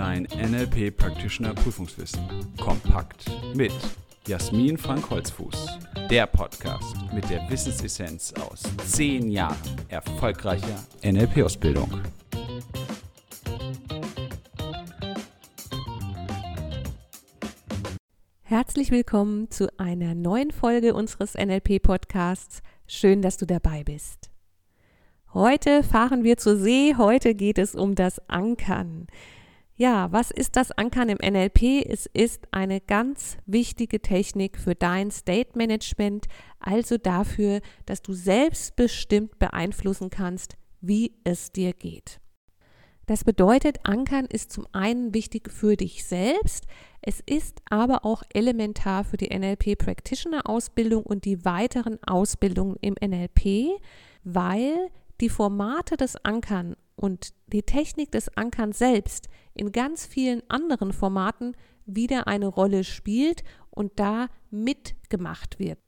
Dein NLP Practitioner Prüfungswissen. Kompakt mit Jasmin Frank Holzfuß. Der Podcast mit der Wissensessenz aus zehn Jahren erfolgreicher NLP-Ausbildung. Herzlich willkommen zu einer neuen Folge unseres NLP-Podcasts. Schön, dass du dabei bist. Heute fahren wir zur See, heute geht es um das Ankern. Ja, was ist das Ankern im NLP? Es ist eine ganz wichtige Technik für dein State Management, also dafür, dass du selbstbestimmt beeinflussen kannst, wie es dir geht. Das bedeutet, Ankern ist zum einen wichtig für dich selbst, es ist aber auch elementar für die NLP Practitioner Ausbildung und die weiteren Ausbildungen im NLP, weil die Formate des Ankern und die Technik des Ankerns selbst in ganz vielen anderen Formaten wieder eine Rolle spielt und da mitgemacht wird.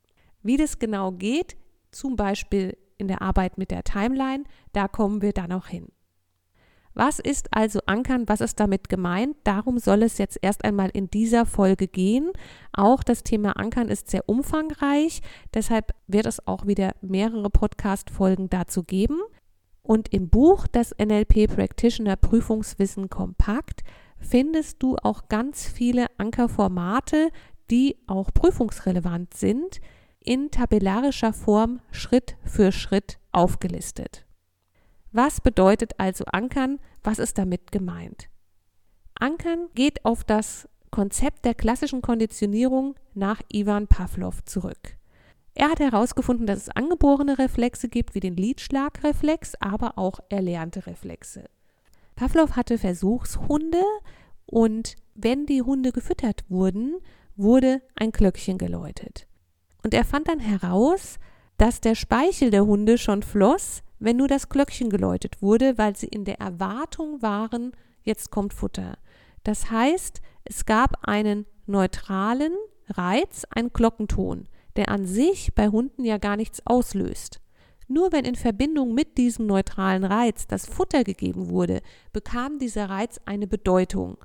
Wie das genau geht, zum Beispiel in der Arbeit mit der Timeline, da kommen wir dann noch hin. Was ist also Ankern? Was ist damit gemeint? Darum soll es jetzt erst einmal in dieser Folge gehen. Auch das Thema Ankern ist sehr umfangreich, deshalb wird es auch wieder mehrere Podcast-Folgen dazu geben. Und im Buch Das NLP Practitioner Prüfungswissen kompakt findest du auch ganz viele Ankerformate, die auch prüfungsrelevant sind, in tabellarischer Form Schritt für Schritt aufgelistet. Was bedeutet also Ankern? Was ist damit gemeint? Ankern geht auf das Konzept der klassischen Konditionierung nach Ivan Pavlov zurück. Er hat herausgefunden, dass es angeborene Reflexe gibt, wie den Lidschlagreflex, aber auch erlernte Reflexe. Pavlov hatte Versuchshunde und wenn die Hunde gefüttert wurden, wurde ein Glöckchen geläutet. Und er fand dann heraus, dass der Speichel der Hunde schon floss, wenn nur das Glöckchen geläutet wurde, weil sie in der Erwartung waren, jetzt kommt Futter. Das heißt, es gab einen neutralen Reiz, einen Glockenton, der an sich bei Hunden ja gar nichts auslöst. Nur wenn in Verbindung mit diesem neutralen Reiz das Futter gegeben wurde, bekam dieser Reiz eine Bedeutung.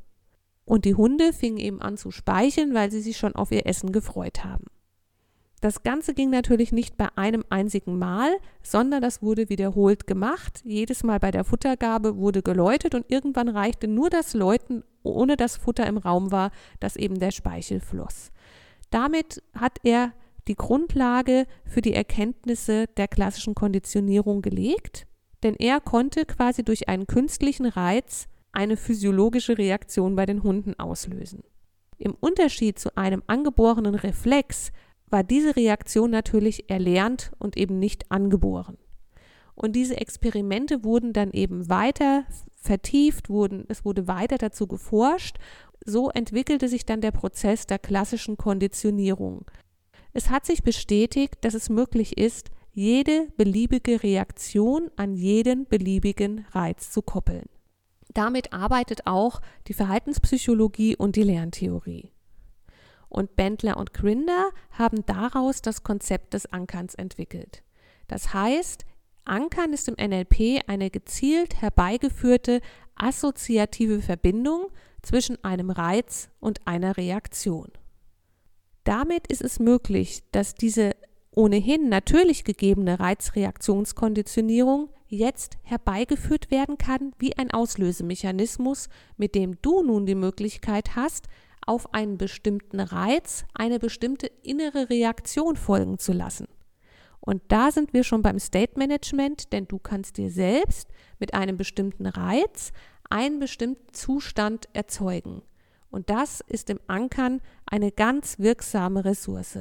Und die Hunde fingen eben an zu speicheln, weil sie sich schon auf ihr Essen gefreut haben. Das Ganze ging natürlich nicht bei einem einzigen Mal, sondern das wurde wiederholt gemacht. Jedes Mal bei der Futtergabe wurde geläutet und irgendwann reichte nur das Läuten, ohne dass Futter im Raum war, dass eben der Speichel floss. Damit hat er die Grundlage für die Erkenntnisse der klassischen Konditionierung gelegt, denn er konnte quasi durch einen künstlichen Reiz eine physiologische Reaktion bei den Hunden auslösen. Im Unterschied zu einem angeborenen Reflex war diese Reaktion natürlich erlernt und eben nicht angeboren. Und diese Experimente wurden dann eben weiter vertieft, wurden, es wurde weiter dazu geforscht. So entwickelte sich dann der Prozess der klassischen Konditionierung. Es hat sich bestätigt, dass es möglich ist, jede beliebige Reaktion an jeden beliebigen Reiz zu koppeln. Damit arbeitet auch die Verhaltenspsychologie und die Lerntheorie. Und Bendler und Grinder haben daraus das Konzept des Ankerns entwickelt. Das heißt, Ankern ist im NLP eine gezielt herbeigeführte assoziative Verbindung zwischen einem Reiz und einer Reaktion. Damit ist es möglich, dass diese ohnehin natürlich gegebene Reizreaktionskonditionierung jetzt herbeigeführt werden kann wie ein Auslösemechanismus, mit dem du nun die Möglichkeit hast, auf einen bestimmten Reiz eine bestimmte innere Reaktion folgen zu lassen. Und da sind wir schon beim State Management, denn du kannst dir selbst mit einem bestimmten Reiz einen bestimmten Zustand erzeugen. Und das ist im Ankern eine ganz wirksame Ressource.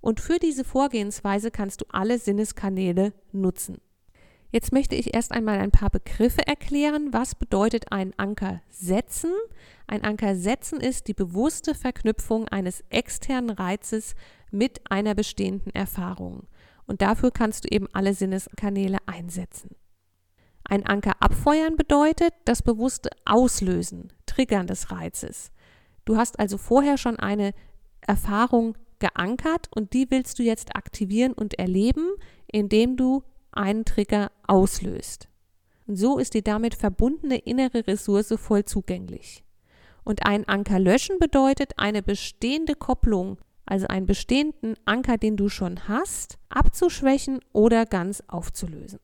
Und für diese Vorgehensweise kannst du alle Sinneskanäle nutzen. Jetzt möchte ich erst einmal ein paar Begriffe erklären. Was bedeutet ein Anker setzen? Ein Anker setzen ist die bewusste Verknüpfung eines externen Reizes mit einer bestehenden Erfahrung. Und dafür kannst du eben alle Sinneskanäle einsetzen. Ein Anker abfeuern bedeutet das bewusste Auslösen, Triggern des Reizes. Du hast also vorher schon eine Erfahrung geankert und die willst du jetzt aktivieren und erleben, indem du einen Trigger auslöst. Und so ist die damit verbundene innere Ressource voll zugänglich. Und ein Anker löschen bedeutet eine bestehende Kopplung, also einen bestehenden Anker, den du schon hast, abzuschwächen oder ganz aufzulösen.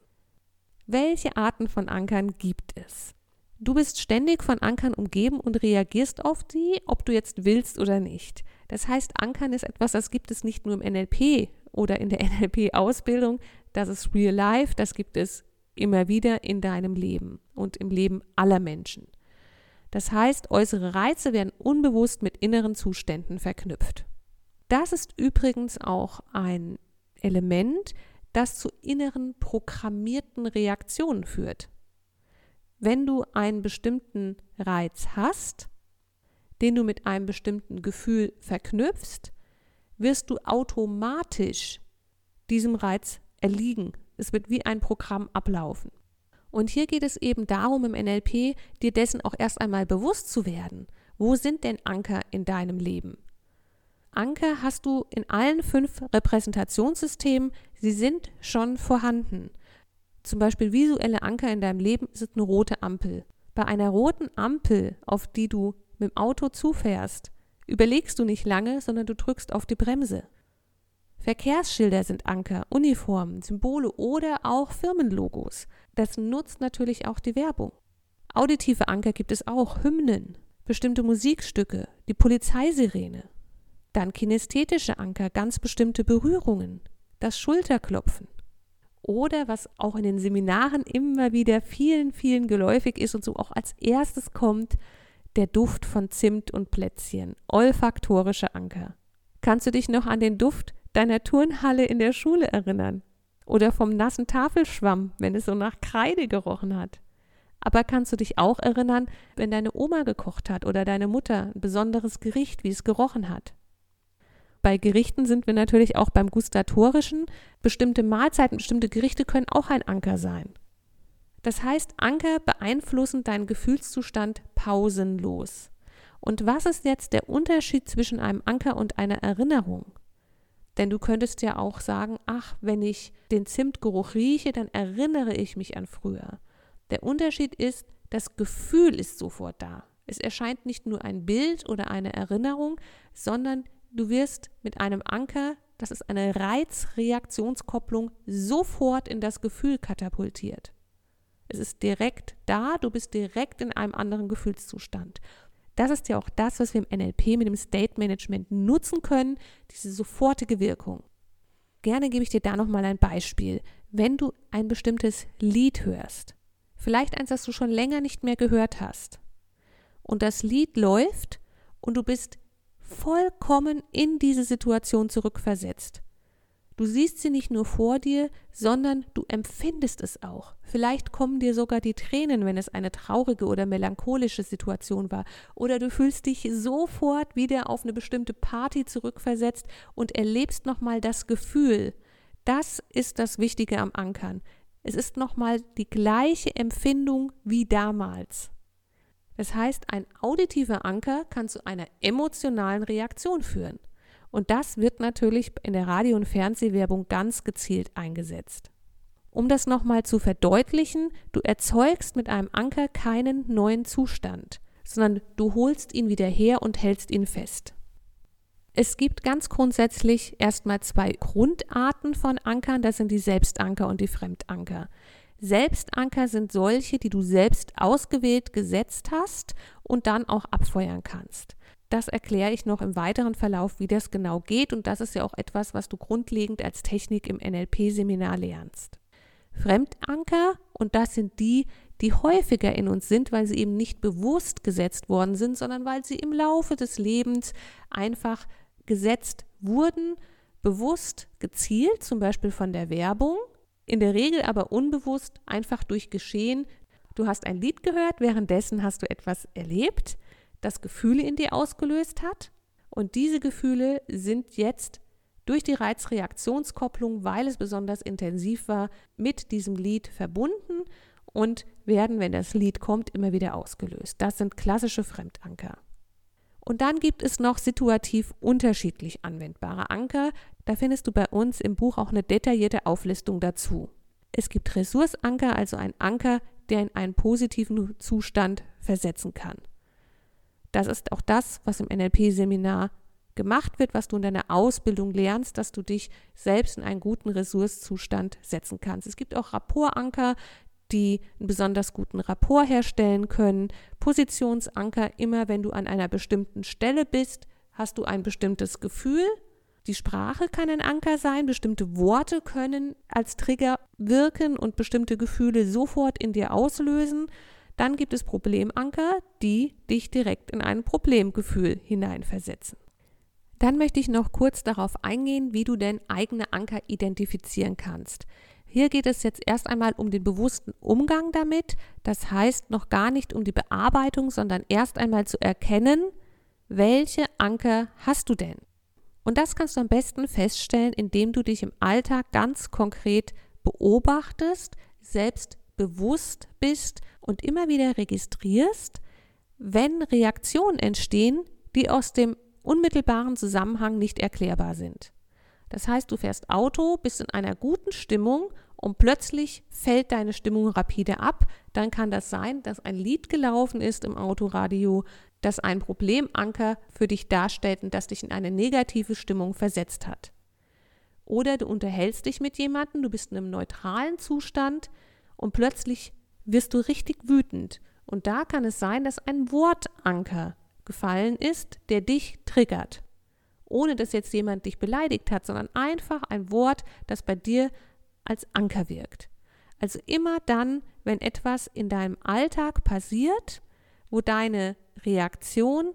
Welche Arten von Ankern gibt es? Du bist ständig von Ankern umgeben und reagierst auf die, ob du jetzt willst oder nicht. Das heißt, Ankern ist etwas, das gibt es nicht nur im NLP oder in der NLP-Ausbildung, das ist real life, das gibt es immer wieder in deinem Leben und im Leben aller Menschen. Das heißt, äußere Reize werden unbewusst mit inneren Zuständen verknüpft. Das ist übrigens auch ein Element, das zu inneren programmierten Reaktionen führt. Wenn du einen bestimmten Reiz hast, den du mit einem bestimmten Gefühl verknüpfst, wirst du automatisch diesem Reiz erliegen. Es wird wie ein Programm ablaufen. Und hier geht es eben darum, im NLP dir dessen auch erst einmal bewusst zu werden. Wo sind denn Anker in deinem Leben? Anker hast du in allen fünf Repräsentationssystemen, sie sind schon vorhanden. Zum Beispiel visuelle Anker in deinem Leben ist eine rote Ampel. Bei einer roten Ampel, auf die du mit dem Auto zufährst, überlegst du nicht lange, sondern du drückst auf die Bremse. Verkehrsschilder sind Anker, Uniformen, Symbole oder auch Firmenlogos. Das nutzt natürlich auch die Werbung. Auditive Anker gibt es auch, Hymnen, bestimmte Musikstücke, die Polizeisirene. Dann kinästhetische Anker, ganz bestimmte Berührungen, das Schulterklopfen. Oder was auch in den Seminaren immer wieder vielen, vielen geläufig ist und so auch als erstes kommt, der Duft von Zimt und Plätzchen, olfaktorische Anker. Kannst du dich noch an den Duft deiner Turnhalle in der Schule erinnern? Oder vom nassen Tafelschwamm, wenn es so nach Kreide gerochen hat. Aber kannst du dich auch erinnern, wenn deine Oma gekocht hat oder deine Mutter ein besonderes Gericht, wie es gerochen hat? Bei Gerichten sind wir natürlich auch beim Gustatorischen. Bestimmte Mahlzeiten, bestimmte Gerichte können auch ein Anker sein. Das heißt, Anker beeinflussen deinen Gefühlszustand pausenlos. Und was ist jetzt der Unterschied zwischen einem Anker und einer Erinnerung? Denn du könntest ja auch sagen, ach, wenn ich den Zimtgeruch rieche, dann erinnere ich mich an früher. Der Unterschied ist, das Gefühl ist sofort da. Es erscheint nicht nur ein Bild oder eine Erinnerung, sondern du wirst mit einem Anker, das ist eine Reizreaktionskopplung, sofort in das Gefühl katapultiert. Es ist direkt da, du bist direkt in einem anderen Gefühlszustand. Das ist ja auch das, was wir im NLP mit dem State Management nutzen können, diese sofortige Wirkung. Gerne gebe ich dir da nochmal ein Beispiel. Wenn du ein bestimmtes Lied hörst, vielleicht eins, das du schon länger nicht mehr gehört hast, und das Lied läuft und du bist vollkommen in diese Situation zurückversetzt. Du siehst sie nicht nur vor dir, sondern du empfindest es auch. Vielleicht kommen dir sogar die Tränen, wenn es eine traurige oder melancholische Situation war. Oder du fühlst dich sofort wieder auf eine bestimmte Party zurückversetzt und erlebst nochmal das Gefühl. Das ist das Wichtige am Ankern. Es ist nochmal die gleiche Empfindung wie damals. Das heißt, ein auditiver Anker kann zu einer emotionalen Reaktion führen. Und das wird natürlich in der Radio- und Fernsehwerbung ganz gezielt eingesetzt. Um das nochmal zu verdeutlichen, du erzeugst mit einem Anker keinen neuen Zustand, sondern du holst ihn wieder her und hältst ihn fest. Es gibt ganz grundsätzlich erstmal zwei Grundarten von Ankern, das sind die Selbstanker und die Fremdanker. Selbstanker sind solche, die du selbst ausgewählt gesetzt hast und dann auch abfeuern kannst. Das erkläre ich noch im weiteren Verlauf, wie das genau geht. Und das ist ja auch etwas, was du grundlegend als Technik im NLP-Seminar lernst. Fremdanker, und das sind die, die häufiger in uns sind, weil sie eben nicht bewusst gesetzt worden sind, sondern weil sie im Laufe des Lebens einfach gesetzt wurden, bewusst gezielt, zum Beispiel von der Werbung, in der Regel aber unbewusst, einfach durch Geschehen. Du hast ein Lied gehört, währenddessen hast du etwas erlebt das Gefühle in dir ausgelöst hat. Und diese Gefühle sind jetzt durch die Reizreaktionskopplung, weil es besonders intensiv war, mit diesem Lied verbunden und werden, wenn das Lied kommt, immer wieder ausgelöst. Das sind klassische Fremdanker. Und dann gibt es noch situativ unterschiedlich anwendbare Anker. Da findest du bei uns im Buch auch eine detaillierte Auflistung dazu. Es gibt Ressourceanker, also ein Anker, der in einen positiven Zustand versetzen kann. Das ist auch das, was im NLP-Seminar gemacht wird, was du in deiner Ausbildung lernst, dass du dich selbst in einen guten Ressourcezustand setzen kannst. Es gibt auch Rapportanker, die einen besonders guten Rapport herstellen können. Positionsanker, immer wenn du an einer bestimmten Stelle bist, hast du ein bestimmtes Gefühl. Die Sprache kann ein Anker sein, bestimmte Worte können als Trigger wirken und bestimmte Gefühle sofort in dir auslösen. Dann gibt es Problemanker, die dich direkt in ein Problemgefühl hineinversetzen. Dann möchte ich noch kurz darauf eingehen, wie du denn eigene Anker identifizieren kannst. Hier geht es jetzt erst einmal um den bewussten Umgang damit, das heißt noch gar nicht um die Bearbeitung, sondern erst einmal zu erkennen, welche Anker hast du denn? Und das kannst du am besten feststellen, indem du dich im Alltag ganz konkret beobachtest, selbst bewusst bist und immer wieder registrierst, wenn Reaktionen entstehen, die aus dem unmittelbaren Zusammenhang nicht erklärbar sind. Das heißt, du fährst Auto, bist in einer guten Stimmung und plötzlich fällt deine Stimmung rapide ab. Dann kann das sein, dass ein Lied gelaufen ist im Autoradio, das ein Problemanker für dich darstellt und das dich in eine negative Stimmung versetzt hat. Oder du unterhältst dich mit jemandem, du bist in einem neutralen Zustand und plötzlich wirst du richtig wütend. Und da kann es sein, dass ein Wortanker gefallen ist, der dich triggert ohne dass jetzt jemand dich beleidigt hat, sondern einfach ein Wort, das bei dir als Anker wirkt. Also immer dann, wenn etwas in deinem Alltag passiert, wo deine Reaktion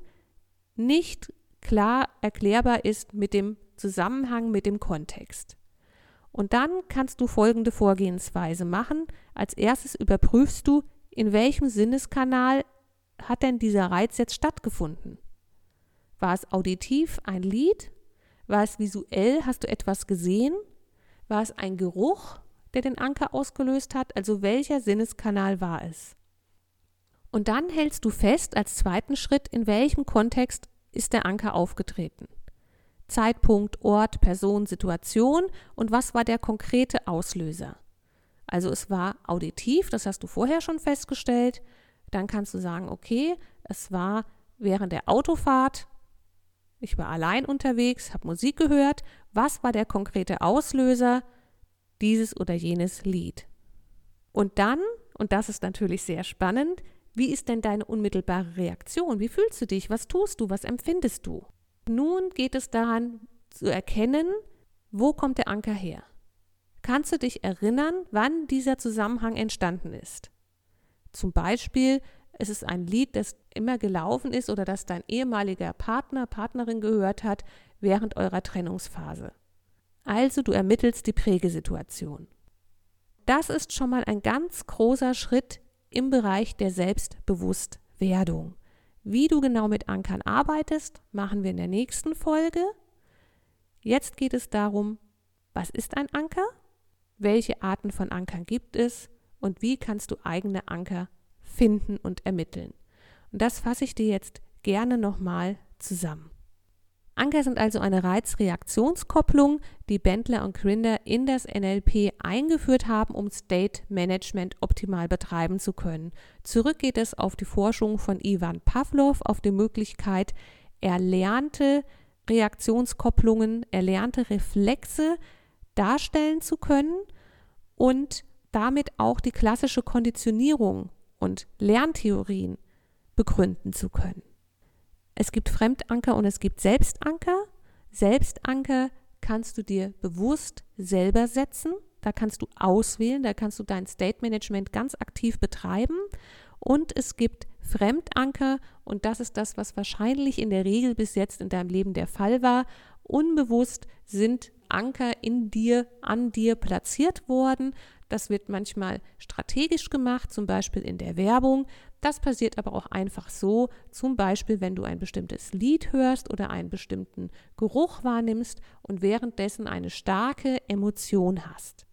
nicht klar erklärbar ist mit dem Zusammenhang, mit dem Kontext. Und dann kannst du folgende Vorgehensweise machen. Als erstes überprüfst du, in welchem Sinneskanal hat denn dieser Reiz jetzt stattgefunden. War es auditiv ein Lied? War es visuell? Hast du etwas gesehen? War es ein Geruch, der den Anker ausgelöst hat? Also welcher Sinneskanal war es? Und dann hältst du fest als zweiten Schritt, in welchem Kontext ist der Anker aufgetreten. Zeitpunkt, Ort, Person, Situation und was war der konkrete Auslöser. Also es war auditiv, das hast du vorher schon festgestellt. Dann kannst du sagen, okay, es war während der Autofahrt ich war allein unterwegs, habe Musik gehört. Was war der konkrete Auslöser dieses oder jenes Lied? Und dann, und das ist natürlich sehr spannend, wie ist denn deine unmittelbare Reaktion? Wie fühlst du dich? Was tust du? Was empfindest du? Nun geht es daran zu erkennen, wo kommt der Anker her? Kannst du dich erinnern, wann dieser Zusammenhang entstanden ist? Zum Beispiel, es ist ein Lied, das immer gelaufen ist oder das dein ehemaliger Partner, Partnerin gehört hat während eurer Trennungsphase. Also du ermittelst die Prägesituation. Das ist schon mal ein ganz großer Schritt im Bereich der Selbstbewusstwerdung. Wie du genau mit Ankern arbeitest, machen wir in der nächsten Folge. Jetzt geht es darum, was ist ein Anker? Welche Arten von Ankern gibt es? Und wie kannst du eigene Anker finden und ermitteln. Und das fasse ich dir jetzt gerne nochmal zusammen. Anker sind also eine Reizreaktionskopplung, die Bendler und Grinder in das NLP eingeführt haben, um State Management optimal betreiben zu können. Zurück geht es auf die Forschung von Ivan Pavlov, auf die Möglichkeit, erlernte Reaktionskopplungen, erlernte Reflexe darstellen zu können und damit auch die klassische Konditionierung und Lerntheorien begründen zu können. Es gibt Fremdanker und es gibt Selbstanker. Selbstanker kannst du dir bewusst selber setzen. Da kannst du auswählen, da kannst du dein State Management ganz aktiv betreiben. Und es gibt Fremdanker und das ist das, was wahrscheinlich in der Regel bis jetzt in deinem Leben der Fall war. Unbewusst sind Anker in dir, an dir platziert worden. Das wird manchmal strategisch gemacht, zum Beispiel in der Werbung. Das passiert aber auch einfach so, zum Beispiel wenn du ein bestimmtes Lied hörst oder einen bestimmten Geruch wahrnimmst und währenddessen eine starke Emotion hast.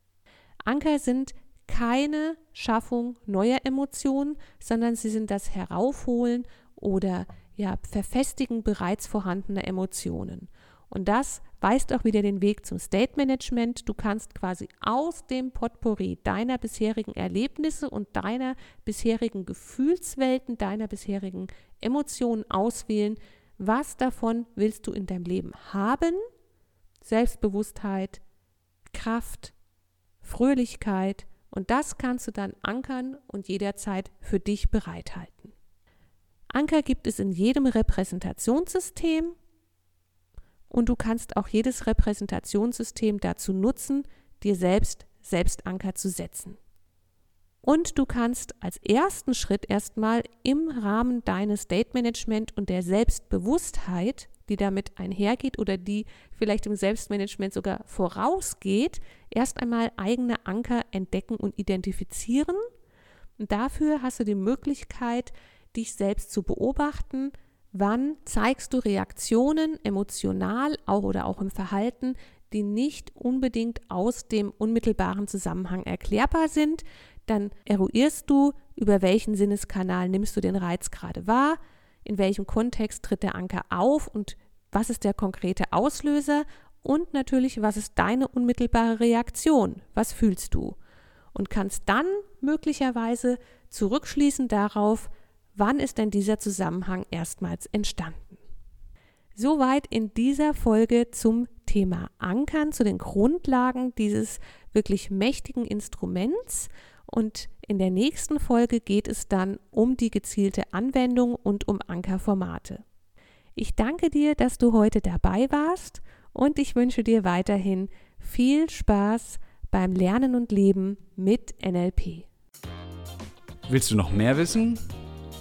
Anker sind keine Schaffung neuer Emotionen, sondern sie sind das Heraufholen oder ja, Verfestigen bereits vorhandener Emotionen. Und das weist auch wieder den Weg zum State Management. Du kannst quasi aus dem Potpourri deiner bisherigen Erlebnisse und deiner bisherigen Gefühlswelten, deiner bisherigen Emotionen auswählen, was davon willst du in deinem Leben haben? Selbstbewusstheit, Kraft, Fröhlichkeit und das kannst du dann ankern und jederzeit für dich bereithalten. Anker gibt es in jedem Repräsentationssystem und du kannst auch jedes Repräsentationssystem dazu nutzen, dir selbst Selbstanker zu setzen. Und du kannst als ersten Schritt erstmal im Rahmen deines Date Management und der Selbstbewusstheit, die damit einhergeht oder die vielleicht im Selbstmanagement sogar vorausgeht, erst einmal eigene Anker entdecken und identifizieren. Und dafür hast du die Möglichkeit, dich selbst zu beobachten, Wann zeigst du Reaktionen emotional auch oder auch im Verhalten, die nicht unbedingt aus dem unmittelbaren Zusammenhang erklärbar sind? Dann eruierst du, über welchen Sinneskanal nimmst du den Reiz gerade wahr, in welchem Kontext tritt der Anker auf und was ist der konkrete Auslöser und natürlich, was ist deine unmittelbare Reaktion? Was fühlst du? Und kannst dann möglicherweise zurückschließen darauf, Wann ist denn dieser Zusammenhang erstmals entstanden? Soweit in dieser Folge zum Thema Ankern, zu den Grundlagen dieses wirklich mächtigen Instruments. Und in der nächsten Folge geht es dann um die gezielte Anwendung und um Ankerformate. Ich danke dir, dass du heute dabei warst und ich wünsche dir weiterhin viel Spaß beim Lernen und Leben mit NLP. Willst du noch mehr wissen?